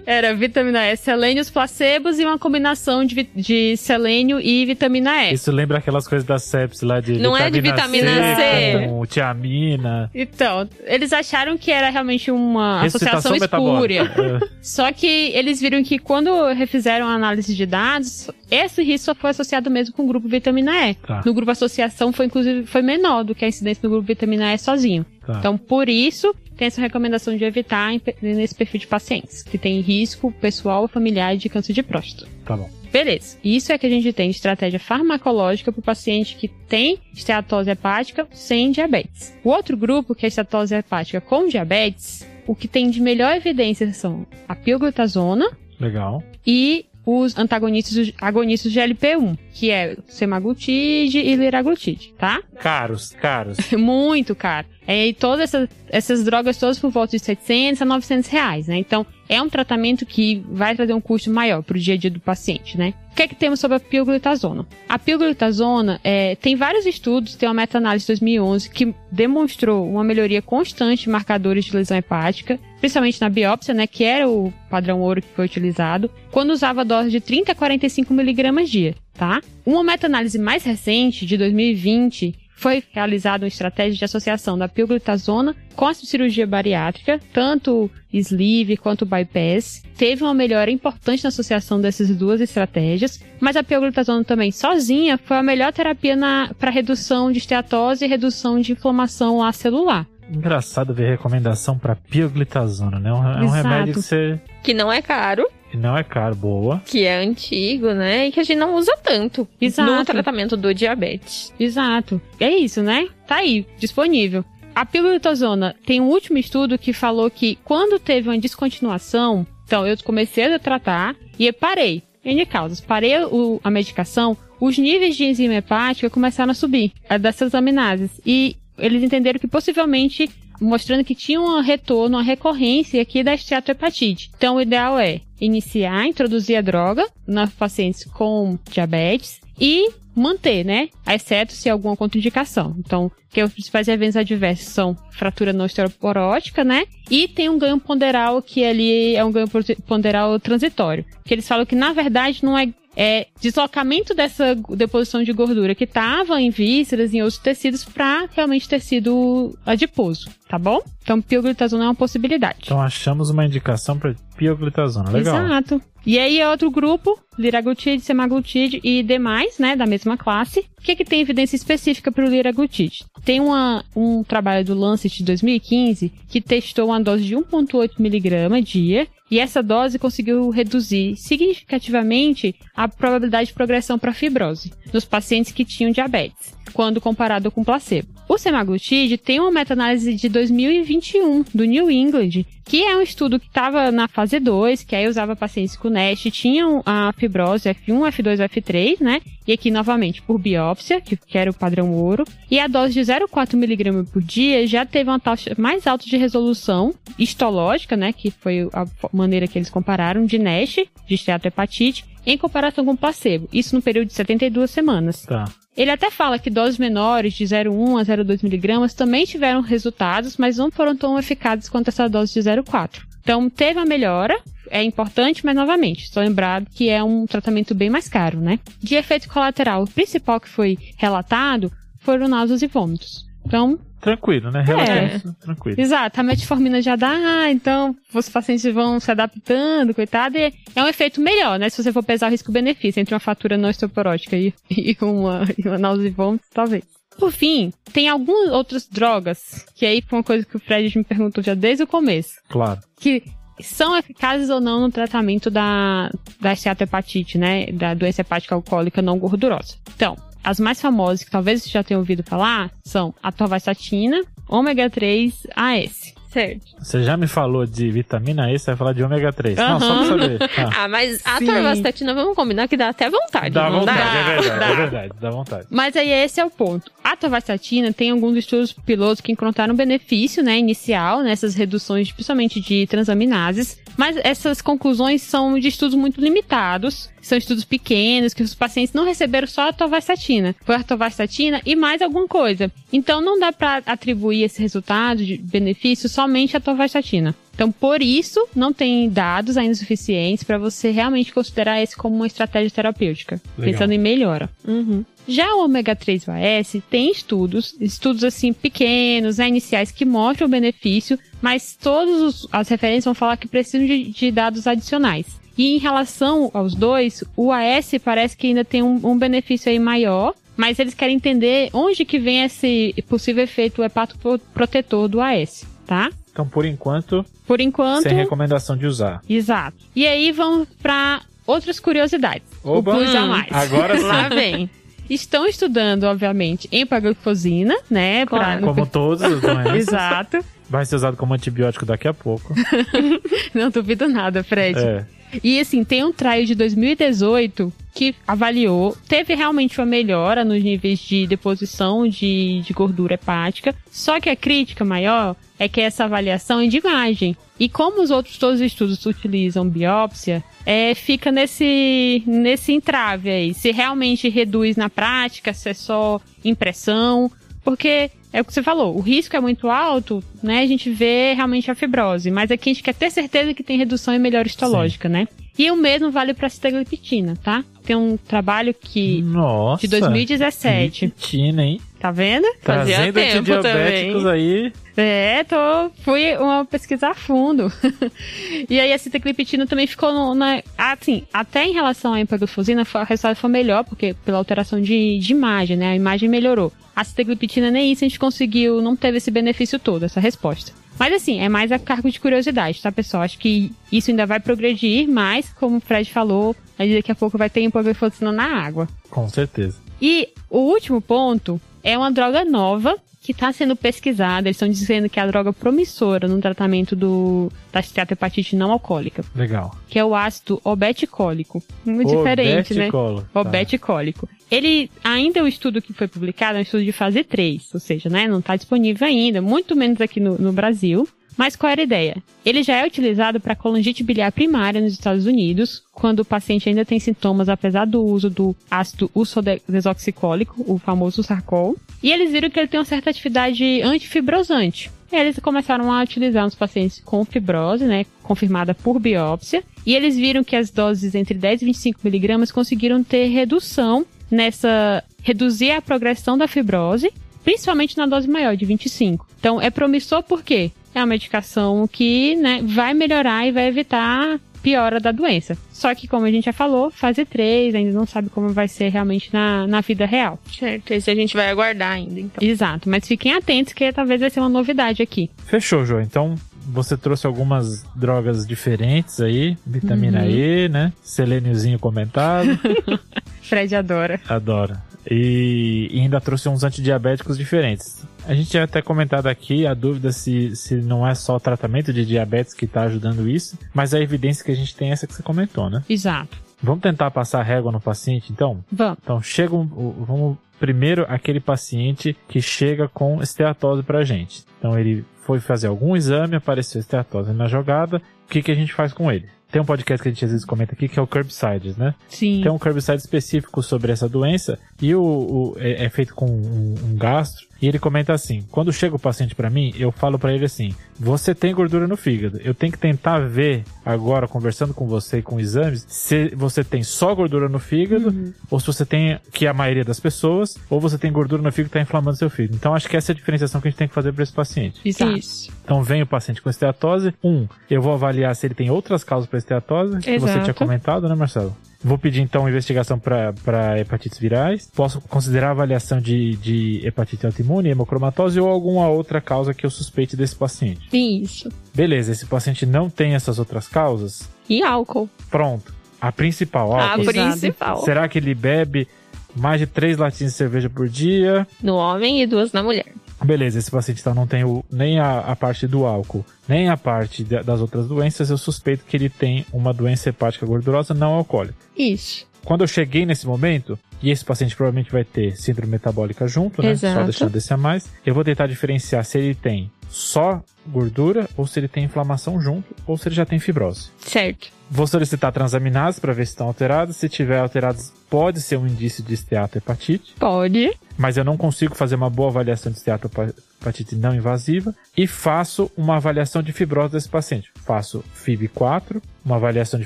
Era vitamina E, selênio, os placebos e uma combinação de, de selênio e vitamina E. Isso lembra aquelas coisas da sepsis lá de Não é de vitamina C. com tiamina. Então, eles acharam que era realmente uma associação espúria. metabólica. Só que eles viram que quando refizeram a análise de dados, esse risco só foi associado mesmo com o grupo vitamina E. Tá. No grupo associação foi inclusive foi menor do que a incidência do grupo vitamina E sozinho. Tá. Então, por isso, tem essa recomendação de evitar nesse perfil de pacientes, que tem risco pessoal ou familiar de câncer de próstata. Tá bom. Beleza. Isso é que a gente tem de estratégia farmacológica para o paciente que tem esteatose hepática sem diabetes. O outro grupo, que é esteatose hepática com diabetes, o que tem de melhor evidência são a pioglitazona. Legal. E os antagonistas agonistas de LP1, que é semaglutide e liraglutide, tá? Caros, caros. Muito caro. É, e todas essas, essas drogas todas por volta de 700 a 900 reais, né? Então, é um tratamento que vai trazer um custo maior para o dia a dia do paciente, né? O que é que temos sobre a pioglitazona? A pioglitazona é, tem vários estudos, tem uma meta-análise de 2011 que demonstrou uma melhoria constante de marcadores de lesão hepática, principalmente na biópsia, né, que era o padrão ouro que foi utilizado, quando usava dose de 30 a 45 miligramas dia, tá? Uma meta-análise mais recente, de 2020, foi realizada uma estratégia de associação da pioglitazona com a cirurgia bariátrica, tanto sleeve quanto bypass. Teve uma melhora importante na associação dessas duas estratégias, mas a pioglitazona também sozinha foi a melhor terapia para redução de esteatose e redução de inflamação lá celular. Engraçado ver recomendação para pioglitazona, né? É um, é um remédio que você... Que não é caro. Que não é caro, boa. Que é antigo, né? E que a gente não usa tanto Exato. no tratamento do diabetes. Exato. É isso, né? Tá aí, disponível. A pioglitazona tem um último estudo que falou que quando teve uma descontinuação, então eu comecei a tratar e eu parei. N causas. Parei o, a medicação, os níveis de enzima hepática começaram a subir, a dessas aminases. E eles entenderam que possivelmente mostrando que tinha um retorno, uma recorrência aqui da esteatohepatite. Então, o ideal é iniciar, introduzir a droga nos pacientes com diabetes e manter, né? Exceto se alguma contraindicação. Então, que os principais eventos adversos são fratura não esteroporótica, né? E tem um ganho ponderal que ali é um ganho ponderal transitório. Que eles falam que, na verdade, não é é, deslocamento dessa deposição de gordura que estava em vísceras, em outros tecidos, para realmente tecido adiposo, tá bom? Então, pioglitazona é uma possibilidade. Então, achamos uma indicação para pioglitazona, legal. Exato. E aí, é outro grupo, liraglutide, semaglutide e demais, né, da mesma classe. O que, que tem evidência específica para o liraglutide? Tem uma, um trabalho do Lancet de 2015 que testou uma dose de 1,8 miligrama dia e essa dose conseguiu reduzir significativamente a probabilidade de progressão para fibrose nos pacientes que tinham diabetes, quando comparado com placebo. O semaglutide tem uma meta-análise de 2021 do New England, que é um estudo que estava na fase 2, que aí usava pacientes com NASH, tinham a fibrose F1, F2, F3, né? E aqui novamente por biópsia, que, era o padrão ouro. E a dose de 0,4 mg por dia já teve uma taxa mais alta de resolução histológica, né? Que foi a maneira que eles compararam de NASH, de esteatohepatite, em comparação com placebo. Isso no período de 72 semanas. Tá. Ele até fala que doses menores, de 0,1 a 0,2 miligramas, também tiveram resultados, mas não foram tão eficazes quanto essa dose de 0,4. Então, teve a melhora, é importante, mas novamente, estou lembrado que é um tratamento bem mais caro, né? De efeito colateral, o principal que foi relatado foram náuseas e vômitos. Então, Tranquilo, né? Relativamente é. tranquilo. Exato, a metformina já dá, ah, então os pacientes vão se adaptando, coitado, e é um efeito melhor, né? Se você for pesar o risco-benefício entre uma fatura não osteoporótica e, e uma, e uma vômito, talvez. Por fim, tem algumas outras drogas, que aí foi uma coisa que o Fred me perguntou já desde o começo. Claro. Que são eficazes ou não no tratamento da, da esteatohepatite, né? Da doença hepática alcoólica não gordurosa. Então, as mais famosas, que talvez você já tenha ouvido falar, são a torvastatina, ômega 3 AS. Certo. Você já me falou de vitamina E, você vai falar de ômega 3. Uhum. Não, só pra saber. Ah, ah mas a torvastatina, vamos combinar que dá até vontade. Dá vontade, dá? é verdade, dá. é verdade, dá vontade. Mas aí esse é o ponto. A torvastatina tem alguns estudos pilotos que encontraram benefício, né, inicial, nessas reduções, principalmente de transaminases, mas essas conclusões são de estudos muito limitados, são estudos pequenos, que os pacientes não receberam só a torvastatina. Foi a torvastatina e mais alguma coisa. Então não dá para atribuir esse resultado de benefício somente à torvastatina. Então, por isso, não tem dados ainda suficientes para você realmente considerar esse como uma estratégia terapêutica, Legal. pensando em melhora. Uhum. Já o ômega 3 OAS tem estudos, estudos assim pequenos, né, iniciais, que mostram o benefício, mas todas as referências vão falar que precisam de, de dados adicionais. E em relação aos dois, o AS parece que ainda tem um, um benefício aí maior, mas eles querem entender onde que vem esse possível efeito hepatoprotetor do AS, tá? Então, por enquanto, Por enquanto, sem recomendação de usar. exato. E aí vamos para outras curiosidades. Oba. O plus a mais. Agora sim. Lá vem. Estão estudando, obviamente, empaglifosina, né? pra- Claro. Como todas as doenças. Exato. Vai ser usado como antibiótico daqui a pouco. Não duvido nada, Fred. É. E assim, tem um trial de 2018 que avaliou, teve realmente uma melhora nos níveis de deposição de, de gordura hepática, só que a crítica maior é que essa avaliação é de imagem. E como os outros todos os estudos utilizam biópsia, é, fica nesse, nesse entrave aí. Se realmente reduz na prática, se é só impressão, porque é o que você falou, o risco é muito alto, né? A gente vê realmente a fibrose, mas aqui a gente quer ter certeza que tem redução e melhora histológica, né? E o mesmo vale para sitagliptina, tá? Tem um trabalho que Nossa. de 2017, Tina, hein? Tá vendo? Fazia Trazendo tempo também. aí. É, tô, fui uma pesquisa a fundo. e aí a sitagliptina também ficou no, na, assim, até em relação à empaglifosina, o resultado foi melhor, porque pela alteração de, de imagem, né, a imagem melhorou. A sitagliptina nem isso a gente conseguiu, não teve esse benefício todo, essa resposta. Mas assim, é mais a cargo de curiosidade, tá, pessoal? Acho que isso ainda vai progredir, mas, como o Fred falou, aí daqui a pouco vai ter empaglifosina na água. Com certeza. E o último ponto é uma droga nova que está sendo pesquisada. Eles estão dizendo que é a droga promissora no tratamento do, da esteatohepatite não alcoólica, Legal. que é o ácido obeticólico. Muito diferente, né? Tá. Obeticólico. Ele, ainda o estudo que foi publicado é um estudo de fase 3, ou seja, né, não está disponível ainda, muito menos aqui no, no Brasil. Mas qual era a ideia? Ele já é utilizado para colangite biliar primária nos Estados Unidos, quando o paciente ainda tem sintomas, apesar do uso do ácido ursodesoxicólico, o famoso Sarcol. E eles viram que ele tem uma certa atividade antifibrosante. Eles começaram a utilizar nos pacientes com fibrose, né, confirmada por biópsia. E eles viram que as doses entre 10 e 25 miligramas conseguiram ter redução nessa reduzir a progressão da fibrose, principalmente na dose maior de 25. Então é promissor porque é uma medicação que, né, vai melhorar e vai evitar piora da doença. Só que, como a gente já falou, fase 3, ainda não sabe como vai ser realmente na, na vida real. Certo, esse a gente vai aguardar ainda, então. Exato, mas fiquem atentos que talvez vai ser uma novidade aqui. Fechou, Jô. Então, você trouxe algumas drogas diferentes aí. Vitamina Uhum. E, né? Selêniozinho comentado. Fred adora. Adoro. E, e ainda trouxe uns antidiabéticos diferentes. A gente tinha até comentado aqui a dúvida se, se não é só o tratamento de diabetes que está ajudando isso, mas a evidência que a gente tem é essa que você comentou, né? Exato. Vamos tentar passar a régua no paciente, então? Vamos. Então, chega um, vamos primeiro aquele paciente que chega com esteatose pra gente. Então, ele foi fazer algum exame, apareceu esteatose na jogada. O que, que a gente faz com ele? Tem um podcast que a gente às vezes comenta aqui que é o Curbsides, né? Sim. Tem um curbside específico sobre essa doença e o, o- é, é feito com um, um gastro. E ele comenta assim: quando chega o paciente pra mim, eu falo pra ele assim: você tem gordura no fígado. Eu tenho que tentar ver agora, conversando com você e com exames, se você tem só gordura no fígado ou se você tem, que é a maioria das pessoas, ou você tem gordura no fígado que está inflamando seu fígado. Então acho que essa é a diferenciação que a gente tem que fazer para esse paciente. Exato. Isso. Então vem o paciente com esteatose. Um, eu vou avaliar se ele tem outras causas para esteatose, que você Exato. tinha comentado, né, Marcelo? Vou pedir então investigação para hepatites virais. Posso considerar a avaliação de, de hepatite autoimune, hemocromatose ou alguma outra causa que eu suspeite desse paciente. Isso. Beleza, esse paciente não tem essas outras causas? E álcool. Pronto. A principal, A álcool. Exato. principal. Será que ele bebe mais de três latinhas de cerveja por dia? No homem e duas na mulher. Beleza, esse paciente então não tem o- nem a, a parte do álcool, nem a parte da- das outras doenças, eu suspeito que ele tem uma doença hepática gordurosa não alcoólica. Isso. Quando eu cheguei nesse momento, e esse paciente provavelmente vai ter síndrome metabólica junto, né? Só Exato. deixando desse a mais, eu vou tentar diferenciar se ele tem só gordura, ou se ele tem inflamação junto, ou se ele já tem fibrose. Certo. Vou solicitar transaminases para ver se estão alteradas. Se tiver alteradas, pode ser um indício de esteatohepatite Pode. mas eu não consigo fazer uma boa avaliação de esteatopatite não invasiva e faço uma avaliação de fibrose desse paciente. Faço FIB4, uma avaliação de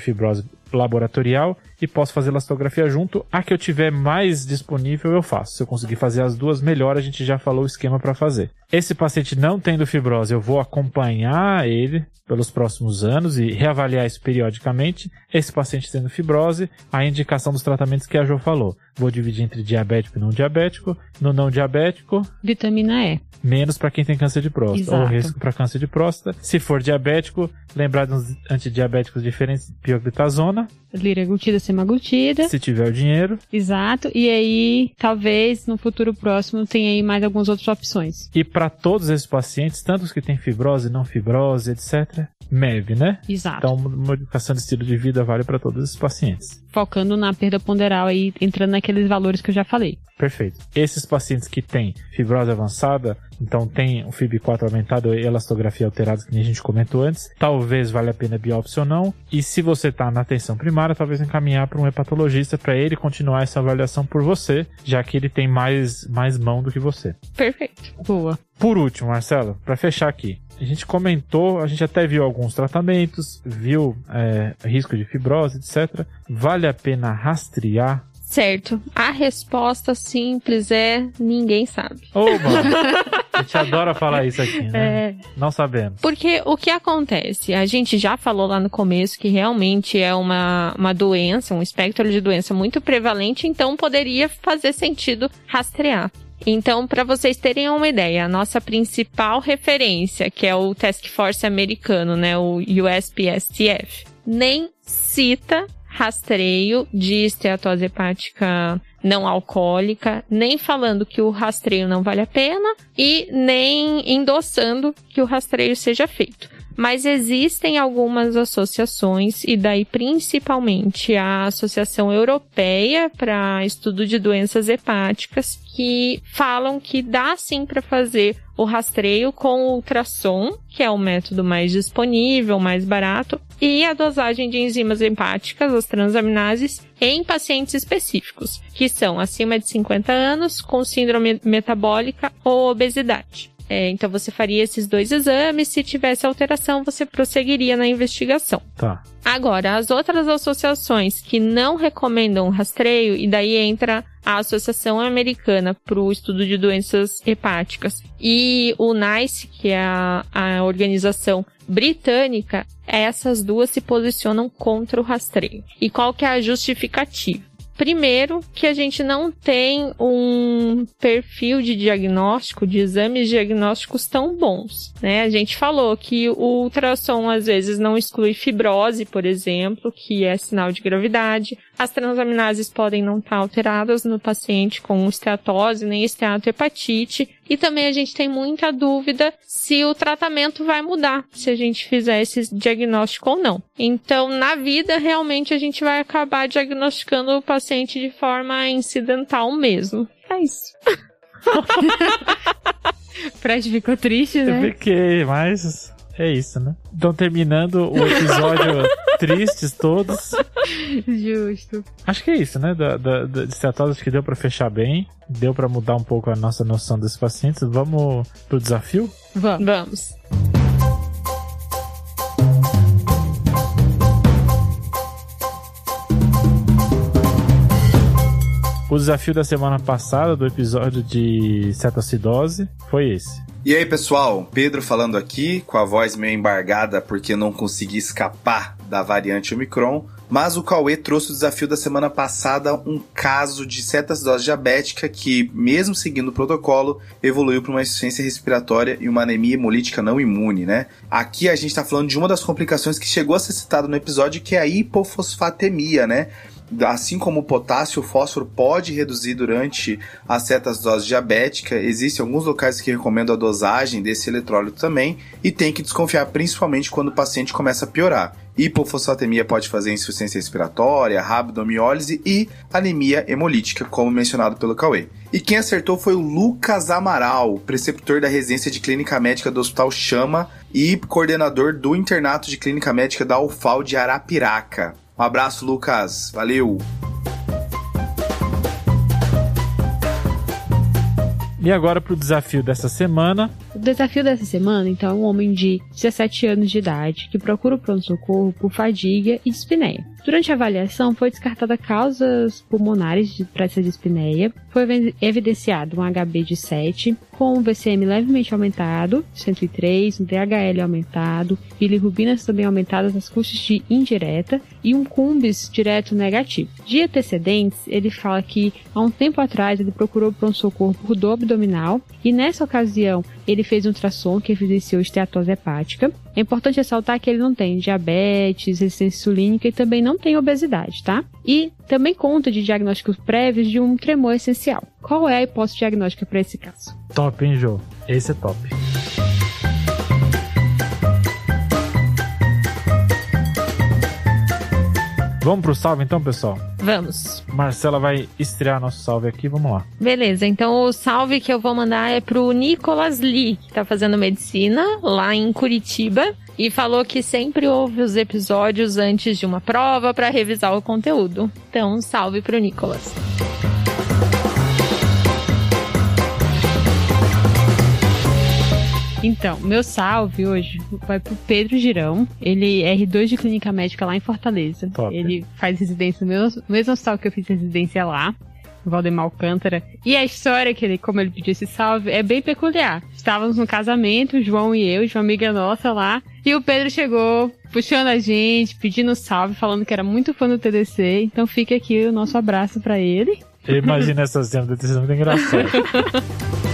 fibrose laboratorial e posso fazer elastografia junto. A que eu tiver mais disponível eu faço. Se eu conseguir fazer as duas melhor, a gente já falou o esquema para fazer. Esse paciente não tendo fibrose, eu vou acompanhar ele pelos próximos anos e reavaliar isso periodicamente. Esse paciente tendo fibrose, a indicação dos tratamentos que a Jo falou. Vou dividir entre diabético e não diabético. No não diabético, Vitamina E. menos para quem tem câncer de próstata, Exato. ou risco para câncer de próstata. Se for diabético, lembrar dos antidiabéticos diferentes, pioglitazona, Liraglutida, semaglutida. se tiver o dinheiro. Exato. E aí, talvez no futuro próximo tenha aí mais algumas outras opções. E para todos esses pacientes, tanto os que têm fibrose, não fibrose, etc., MEV, né? Exato. Então, modificação de estilo de vida vale para todos esses pacientes. Focando na perda ponderal aí, entrando naqueles valores que eu já falei. Perfeito. Esses pacientes que têm fibrose avançada, então tem o FIB4 aumentado e elastografia alterada, que nem a gente comentou antes, talvez valha a pena biópsia ou não. E se você está na atenção primária, talvez encaminhar para um hepatologista para ele continuar essa avaliação por você, já que ele tem mais, mais mão do que você. Perfeito. Boa. Por último, Marcelo, para fechar aqui, a gente comentou, a gente até viu alguns tratamentos, viu é, risco de fibrose, etc. Vale a pena rastrear? Certo. A resposta simples é ninguém sabe. Mano, a gente adora falar isso aqui, né? É, Não sabemos. Porque o que acontece? A gente já falou lá no começo que realmente é uma, uma doença, um espectro de doença muito prevalente, então poderia fazer sentido rastrear. Então, para vocês terem uma ideia, a nossa principal referência, que é o Task Force americano, né, o USPSTF, nem cita rastreio de esteatose hepática não alcoólica, nem falando que o rastreio não vale a pena e nem endossando que o rastreio seja feito. Mas existem algumas associações, e daí principalmente a Associação Europeia para Estudo de Doenças Hepáticas, que falam que dá sim para fazer o rastreio com ultrassom, que é o método mais disponível, mais barato, e a dosagem de enzimas hepáticas, as transaminases, em pacientes específicos, que são acima de 50 anos, com síndrome metabólica ou obesidade. É, então você faria esses dois exames, se tivesse alteração, você prosseguiria na investigação. Tá. Agora, as outras associações que não recomendam rastreio, e daí entra a Associação Americana para o Estudo de Doenças Hepáticas e o NICE, que é a, a organização britânica, essas duas se posicionam contra o rastreio. E qual que é a justificativa? Primeiro, que a gente não tem um perfil de diagnóstico, de exames diagnósticos tão bons, né? A gente falou que o ultrassom às vezes não exclui fibrose, por exemplo, que é sinal de gravidade. As transaminases podem não estar alteradas no paciente com esteatose, nem esteatohepatite. E também a gente tem muita dúvida se o tratamento vai mudar, se a gente fizer esse diagnóstico ou não. Então, na vida, realmente a gente vai acabar diagnosticando o paciente de forma incidental mesmo. É isso. Fred ficou triste, Eu né? fiquei, mas é isso, né? Então, terminando o episódio tristes todos. Justo. Acho que é isso, né? Da, da, da de esteatose, acho que deu pra fechar bem. Deu pra mudar um pouco a nossa noção desses pacientes. Vamos pro desafio? Vamos. Vamos. O desafio da semana passada, do episódio de cetoacidose, foi esse. E aí, pessoal, Pedro falando aqui, com a voz meio embargada porque não consegui escapar da variante Omicron. Mas o Cauê trouxe o desafio da semana passada, um caso de cetoacidose diabética que, mesmo seguindo o protocolo, evoluiu para uma insuficiência respiratória e uma anemia hemolítica não imune, né? Aqui a gente está falando de uma das complicações que chegou a ser citada no episódio, que é a hipofosfatemia, né? Assim como o potássio, o fósforo pode reduzir durante a cetoacidose diabética. Existem alguns locais que recomendam a dosagem desse eletrólito também e tem que desconfiar principalmente quando o paciente começa a piorar. Hipofosfatemia pode fazer insuficiência respiratória, rabdomiólise e anemia hemolítica, como mencionado pelo Cauê. E quem acertou foi o Lucas Amaral, preceptor da residência de clínica médica do Hospital Chama e coordenador do internato de clínica médica da UFAL de Arapiraca. Um abraço, Lucas. Valeu! E agora pro desafio dessa semana. O desafio dessa semana, então, é um homem de 17 anos de idade que procura o pronto-socorro por fadiga e dispneia. Durante a avaliação, foi descartada causas pulmonares para essa dispneia, foi evidenciado um HB de 7, com um VCM levemente aumentado, 103, um DHL aumentado, bilirrubinas também aumentadas nas custas de indireta e um cumbis direto negativo. De antecedentes, ele fala que há um tempo atrás ele procurou pronto-socorro por dor abdominal e nessa ocasião ele fez um ultrassom que evidenciou esteatose hepática. É importante ressaltar que ele não tem diabetes, resistência insulínica e também não tem obesidade, tá? E também conta de diagnósticos prévios de um tremor essencial. Qual é a hipótese diagnóstica para esse caso? Top, hein, Jô? Esse é top. Vamos pro salve então, pessoal? Vamos. Marcela vai estrear nosso salve aqui, vamos lá. Beleza, então o salve que eu vou mandar é pro Nicolas Lee, que tá fazendo medicina lá em Curitiba e falou que sempre ouve os episódios antes de uma prova para revisar o conteúdo. Então, salve pro Nicolas. Então, meu salve hoje vai pro Pedro Girão. Ele é R2 de clínica médica lá em Fortaleza. Top. Ele faz residência no mesmo, mesmo hospital que eu fiz residência lá. Valdemar Alcântara. E a história que ele, como ele pediu esse salve, é bem peculiar. Estávamos no casamento, o João e eu, uma amiga nossa lá, e o Pedro chegou puxando a gente, pedindo salve, falando que era muito fã do TDC. Então fica aqui o nosso abraço para ele. Imagina essa cena, ter sido muito engraçado.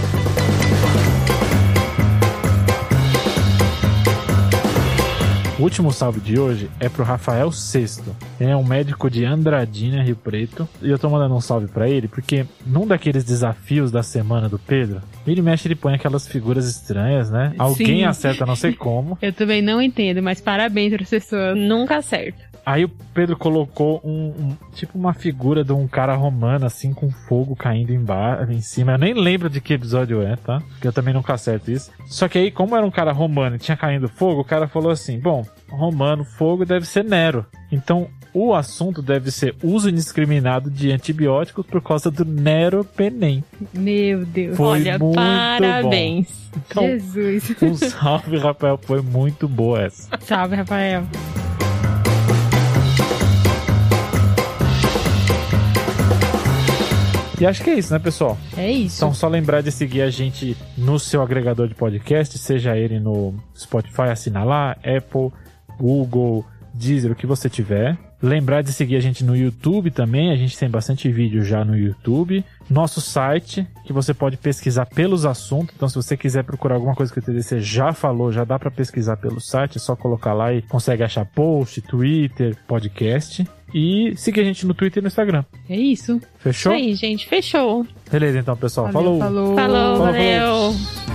O último salve de hoje é pro Rafael Sexto. Ele é um médico de Andradina, Rio Preto. E eu tô mandando um salve para ele porque num daqueles desafios da semana do Pedro, ele mexe ele põe aquelas figuras estranhas, né? Alguém Sim. acerta não sei como. Eu também não entendo, mas parabéns para as pessoas. Nunca acerta. Aí o Pedro colocou um, um- tipo uma figura de um cara romano assim com fogo caindo embaixo, em cima. Eu nem lembro de que episódio é, tá? Porque eu também nunca acerto isso. Só que aí, como era um cara romano e tinha caindo fogo, o cara falou assim: "Bom, romano, fogo deve ser Nero". Então, o assunto deve ser uso indiscriminado de antibióticos por causa do Nero Penem. Meu Deus. Foi Olha, muito parabéns. Então, Jesus. um salve, Rafael, foi muito boa essa. Salve, Rafael. E acho que é isso, né, pessoal? É isso. Então, só lembrar de seguir a gente no seu agregador de podcast, seja ele no Spotify, assina lá, Apple, Google, Deezer, o que você tiver. Lembrar de seguir a gente no YouTube também, a gente tem bastante vídeo já no YouTube. Nosso site, que você pode pesquisar pelos assuntos. Então, se você quiser procurar alguma coisa que o TDC já falou, já dá para pesquisar pelo site, é só colocar lá e consegue achar post, Twitter, podcast. E seguir a gente no Twitter e no Instagram. É isso. Fechou? Isso aí, gente. Fechou. Beleza, então, pessoal. Valeu, falou. falou. Falou, Falou, valeu.